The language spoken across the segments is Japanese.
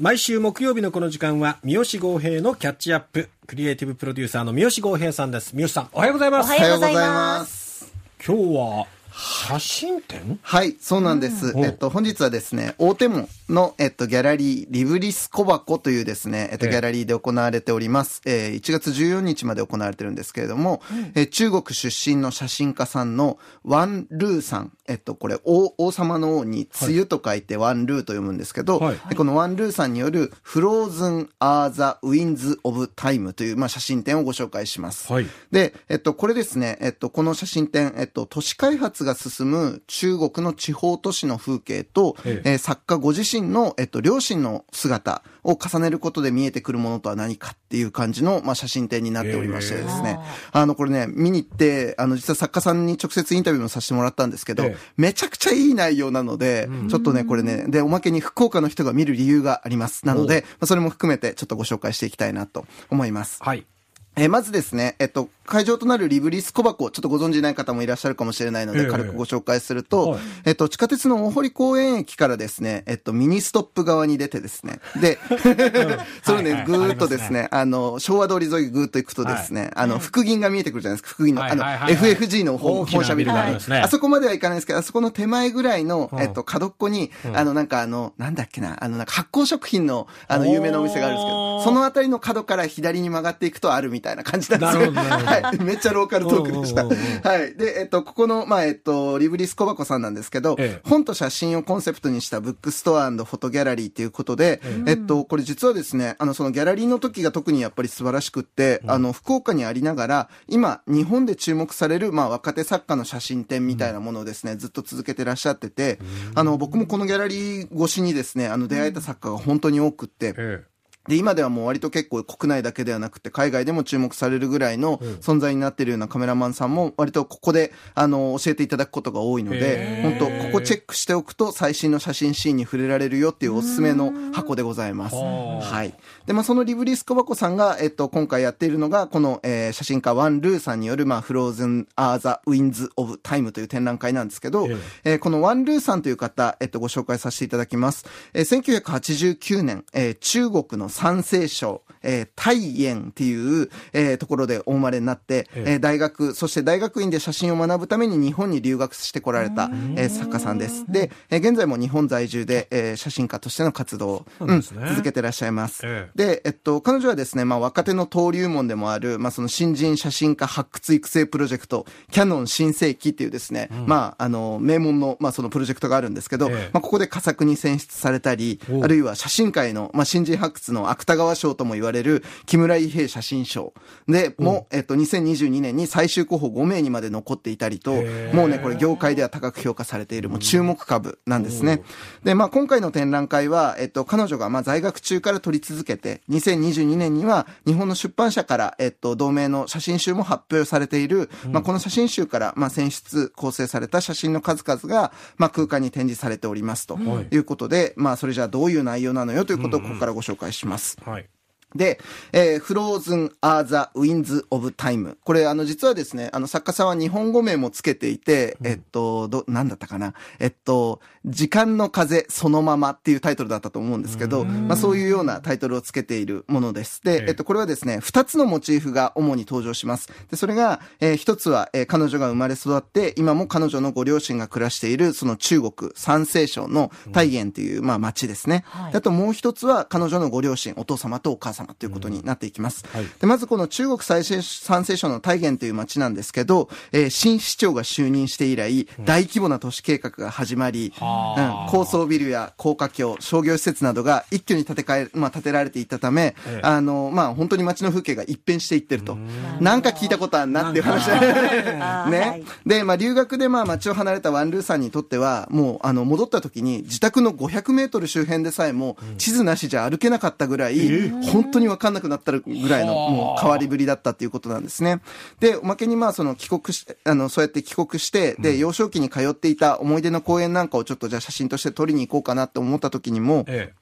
毎週木曜日のこの時間は三好剛平のキャッチアップ。クリエイティブプロデューサーの三好剛平さんです。三好さんおはようございます。おはようございます。今日は写真展はい、そうなんです。うん。えっと、本日はですね、大手門の、えっと、ギャラリー、 LIBRIS KOBACO というですね、えっと、ええ。ギャラリーで行われております。えー1月14日まで行われてるんですけれども、えー中国出身の写真家さんのワン・ルーさん、えっと、これ、王王様の王に、露と書いてワン・ルーと読むんですけど、はい。でこのワン・ルーさんによる、 Frozen Are the Winds of Time という、まあ、写真展をご紹介します。はい。で、えっと、これですね、えっと、この写真展、えっと、都市開発が進む中国の地方都市の風景と、ええ。えー作家ご自身の、えっと、両親の姿を重ねることで見えてくるものとは何かっていう感じの、まあ、写真展になっておりましてですね、あの、これね、見に行って、あの、実は作家さんに直接インタビューもさせてもらったんですけど、ええ。めちゃくちゃいい内容なので、ちょっとね、これね、で、おまけに福岡の人が見る理由があります。なので、まあ、それも含めてちょっとご紹介していきたいなと思います。はい。えーまずですね、えっと、会場となるリブリス小箱、ちょっとご存知ない方もいらっしゃるかもしれないので、ええ。軽くご紹介すると、はい。えっと、地下鉄の大濠公園駅からですね、えっと、ミニストップ側に出てですね、で、それねぐーっとですね、あの、昭和通り沿いぐーっと行くとですね、あの、福銀が見えてくるじゃないですか、福銀の、あの、FFG の本社ビルがありますね。あそこまではいかないんですけど、あそこの手前ぐらいの、うん。えっと、角っこに、あの、なんかあの、なんだっけな、あの、なんか発酵食品の、あの、有名なお店があるんですけど、そのあたりの角から左に曲がっていくとあるみたいな感じなんですよ。はい。めっちゃローカルトークでした。はい。で、えっと、ここの、まあ、えっと、 LIBRIS KOBACO さんなんですけど、ええ本と写真をコンセプトにしたブックストアフォトギャラリーっていうことで、えっと、これ実はですね、あの、そのギャラリーの時が特にやっぱり素晴らしくって、あの、福岡にありながら、今、日本で注目される、まあ、若手作家の写真展みたいなものをですね、ずっと続けてらっしゃってて、あの、僕もこのギャラリー越しにですね、あの、出会えた作家が本当に多くって、えで、今ではもう割と結構国内だけではなくて海外でも注目されるぐらいの存在になっているようなカメラマンさんも割とここで、あの、教えていただくことが多いのへで、ー本当ここチェックしておくと最新の写真シーンに触れられるよっていうおすすめの箱でございます。はい。で、まあ、そのリブリス小箱さんが、えっと、今回やっているのが、この、えー写真家ワン・ルーさんによる、まあ、 Frozen Are the Winds of Time という展覧会なんですけど、ええーこのワン・ルーさんという方、えっと、ご紹介させていただきます。えー1989年、えー中国の山西省、えー、太原っていう、えーところでお生まれになって、ええ。えー大学、そして大学院で写真を学ぶために日本に留学してこられた、えー作家さんです。で、えー現在も日本在住で、えー写真家としての活動を、そうなん続けてらっしゃいます。ええ。で、えっと、彼女はですね、まあ、若手の登竜門でもある、まあ、その新人写真家発掘育成プロジェクト、キャノン新世紀っていうですね、まあ、あの、名門の、まあ、そのプロジェクトがあるんですけど、ええ。まあ、ここで佳作に選出されたりお、あるいは写真界の、まあ、新人発掘の芥川賞とも言われる、木村伊兵衛写真賞。で、もう、えっと、2022年に最終候補5名にまで残っていたりともうね、これ業界では高く評価されている、もう注目株なんですね。で、まあ、今回の展覧会は、えっと、彼女が、まあ、在学中から撮り続けて、2022年には、日本の出版社から、えっと、同名の写真集も発表されている、まあ、この写真集から、まあ、選出、構成された写真の数々が、まあ、空間に展示されておりますとはい。いうことで、まあ、それじゃあどういう内容なのよということをここからご紹介します。はいで、えー、フローズン・アー・ザ・ウィンズ・オブ・タイム。これ、あの、実はですね、あの、作家さんは日本語名もつけていて、えっと、ど、なんだったかな？えっと、時間の風そのままっていうタイトルだったと思うんですけど、まあ、そういうようなタイトルをつけているものです。ええで、えっと、これはですね、二つのモチーフが主に登場します。で、それが、えー一つは、えー彼女が生まれ育って、今も彼女のご両親が暮らしている、その中国、山西省の大園という、まあ、町ですね。はいであともう一つは、彼女のご両親、お父様とお母様ということになっていきます。はい。で、まずこの中国最西山西省の大元という町なんですけど、えー新市長が就任して以来、大規模な都市計画が始まり、はあ。うん高層ビルや高架橋、商業施設などが一挙に建て替え、まあ、建てられていったため、ええ。あの、まあ、本当に街の風景が一変していってると。なんか聞いたことあるなっていう話。だね。で、まあ、留学でまあ、街を離れたワンルーさんにとっては、もう、あの、戻った時に、自宅の500メートル周辺でさえも、地図なしじゃ歩けなかったぐらい、本当にわかんなくなったぐらいの、もう、変わりぶりだったっていうことなんですね。で、おまけにまあ、その、帰国し、あの、そうやって帰国して、で、幼少期に通っていた思い出の公園なんかをちょっとじゃあ写真として撮りに行こうかなって思った時にも、え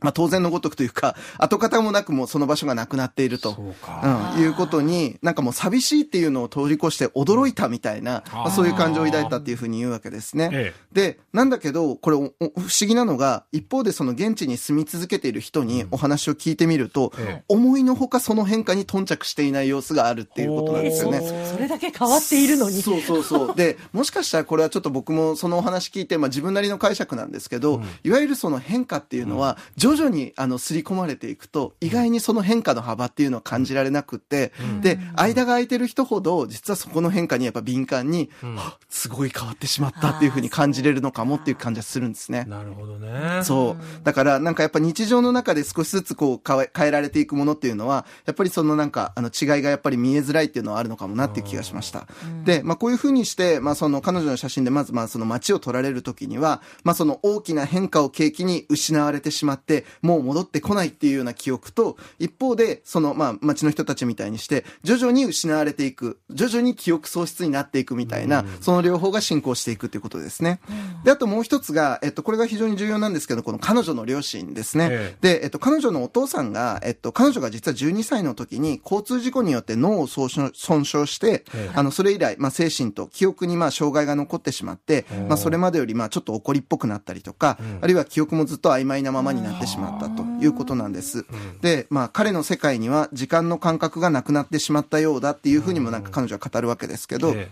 まあ当然のごとくというか、跡形もなくもうその場所がなくなっていると。そうん、いうことに、なんかもう寂しいっていうのを通り越して驚いたみたいな、まあ、そういう感情を抱いたっていうふうに言うわけですね。えで、なんだけど、これ不思議なのが、一方でその現地に住み続けている人にお話を聞いてみると、ええ思いのほかその変化に頓着していない様子があるっていうことなんですよね。それだけ変わっているのに。そうそうそう。で、もしかしたらこれはちょっと僕もそのお話聞いて、まあ自分なりの解釈なんですけど、いわゆるその変化っていうのは、徐々にあの、刷り込まれていくと、意外にその変化の幅っていうのは感じられなくって、で、間が空いてる人ほど、実はそこの変化にやっぱ敏感に、はっすごい変わってしまったっていうふうに感じれるのかもっていう感じはするんですね。なるほどね。そう。だから、なんかやっぱ日常の中で少しずつこう変え変えられていくものっていうのは、やっぱりそのなんか、あの違いがやっぱり見えづらいっていうのはあるのかもなっていう気がしました。で、まあこういうふうにして、まあその彼女の写真でまずまあその街を撮られる時には、まあその大きな変化を契機に失われてしまって、もう戻ってこないっていうような記憶と、一方で、そのまあ街の人たちみたいにして、徐々に失われていく、徐々に記憶喪失になっていくみたいな、その両方が進行していくということですね。で、あともう一つが、えっと、これが非常に重要なんですけど、この彼女の両親ですね。えで、えっと、彼女のお父さんが、えっと、彼女が実は12歳の時に交通事故によって脳を損傷損傷して、ええ。あの、それ以来、まあ、精神と記憶にまあ、障害が残ってしまって、まあ、それまでよりまあ、ちょっと怒りっぽくなったりとか、あるいは記憶もずっと曖昧なままになってしましまったということなんです。で、まあ、彼の世界には時間の感覚がなくなってしまったようだっていうふうにもなんか彼女は語るわけですけど、え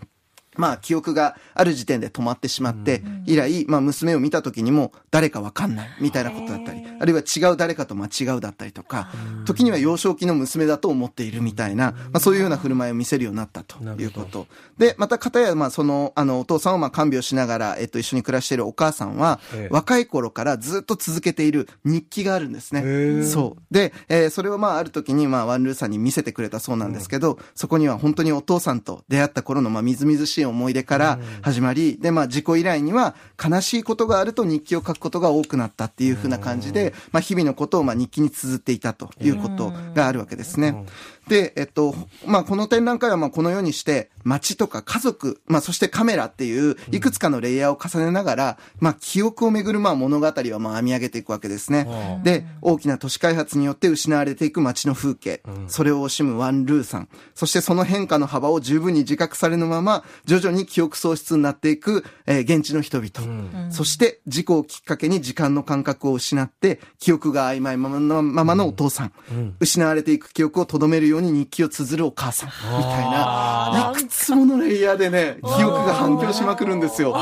まあ、記憶がある時点で止まってしまって、以来、まあ、娘を見た時にも、誰かわかんない、みたいなことだったり、あるいは違う誰かと間違うだったりとか、時には幼少期の娘だと思っているみたいな、まあ、そういうような振る舞いを見せるようになったということ。で、また、片や、まあ、その、あの、お父さんをまあ、看病しながら、えっと、一緒に暮らしているお母さんはええ、若い頃からずっと続けている日記があるんですね。そう。で、えーそれをまあ、ある時に、まあ、ワンルーさんに見せてくれたそうなんですけど、そこには本当にお父さんと出会った頃の、まあ、みずみずしい思い出から始まり、で、まあ、事故以来には、悲しいことがあると日記を書くことが多くなったっていうふうな感じで、まあ、日々のことを、まあ、日記に綴っていたということがあるわけですね。で、えっと、まあ、この展覧会は、まあ、このようにして、街とか家族、まあ、そしてカメラっていう、いくつかのレイヤーを重ねながら、まあ、記憶をめぐる、まあ、物語は、まあ、編み上げていくわけですね。で、大きな都市開発によって失われていく街の風景、それを惜しむワン・ルーさん、そしてその変化の幅を十分に自覚されぬまま、徐々に記憶喪失になっていく、えー現地の人々、そして事故をきっかけに時間の感覚を失って、記憶が曖昧ままのままのお父さん、失われていく記憶を留めるように日記を綴るお母さん、みたいな、いくつものレイヤーでね、記憶が反響しまくるんですよ。こ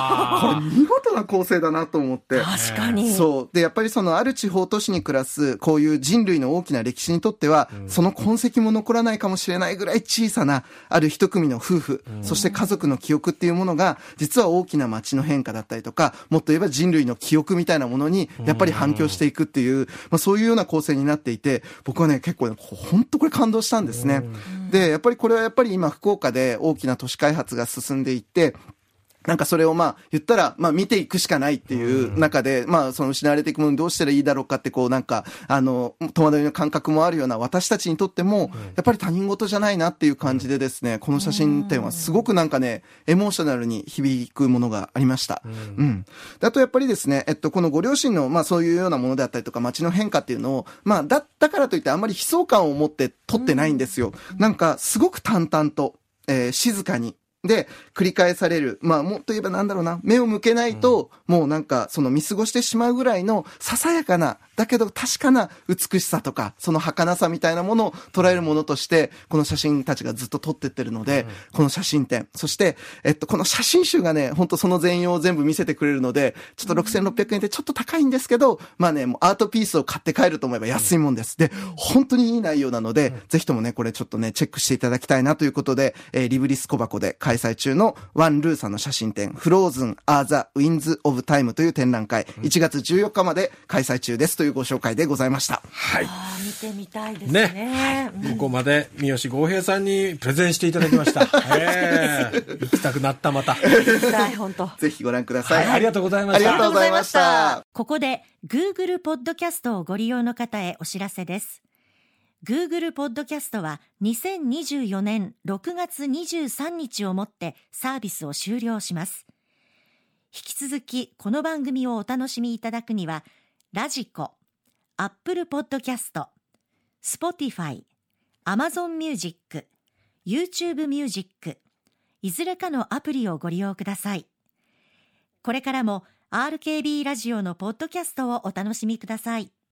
れ見事な構成だなと思って。確かに。そう。で、やっぱりそのある地方都市に暮らす、こういう人類の大きな歴史にとっては、その痕跡も残らないかもしれないぐらい小さな、ある一組の夫婦、そして家族の記憶っていうものが、実は大きな街の変化だったりとか、もっと言えば人類の記憶みたいなものに、やっぱり反響していくっていう、まあそういうような構成になっていて、僕はね、結構ね、本当これ感動したんですね。で、やっぱりこれはやっぱり今福岡で大きな都市開発が進んでいって、なんかそれをまあ言ったら、まあ見ていくしかないっていう中で、まあその失われていくものにどうしたらいいだろうかってこうなんか、あの、戸惑いの感覚もあるような私たちにとっても、やっぱり他人事じゃないなっていう感じでですね、この写真展はすごくなんかね、エモーショナルに響くものがありました。うん。であとやっぱりですね、えっと、このご両親の、まあそういうようなものであったりとか、街の変化っていうのを、まあだったからといってあんまり悲壮感を持って撮ってないんですよ。なんかすごく淡々と、えー静かに、で、繰り返される。まあ、もっと言えばなんだろうな。目を向けないと、もうなんか、その見過ごしてしまうぐらいの、ささやかな、だけど確かな美しさとか、その儚さみたいなものを捉えるものとして、この写真たちがずっと撮ってってるので、この写真展。そして、えっと、この写真集がね、本当その全容を全部見せてくれるので、ちょっと6600円でちょっと高いんですけど、まあね、もうアートピースを買って帰ると思えば安いもんです。で、本当にいい内容なので、ぜひともね、これちょっとね、チェックしていただきたいなということで、えーリブリス小箱で開催中のワンルーさんの写真展、フローズン・アー・ザ・ウィンズ・オブ・タイムという展覧会、1月14日まで開催中ですというご紹介でございました。はい。見てみたいですね。ね。うんここまで三好豪平さんにプレゼンしていただきました。ええ行きたくなった、また。見たい、本当。ぜひご覧くださ。はいい、ありがとうございました。ありがとうございました。ここで Google ポッドキャストをご利用の方へお知らせです。Google ポッドキャストは2024年6月23日をもってサービスを終了します。引き続きこの番組をお楽しみいただくには、 radiko、Apple Podcast、Spotify、Amazon Music、YouTube Music、いずれかのアプリをご利用ください。これからも RKB ラジオのポッドキャストをお楽しみください。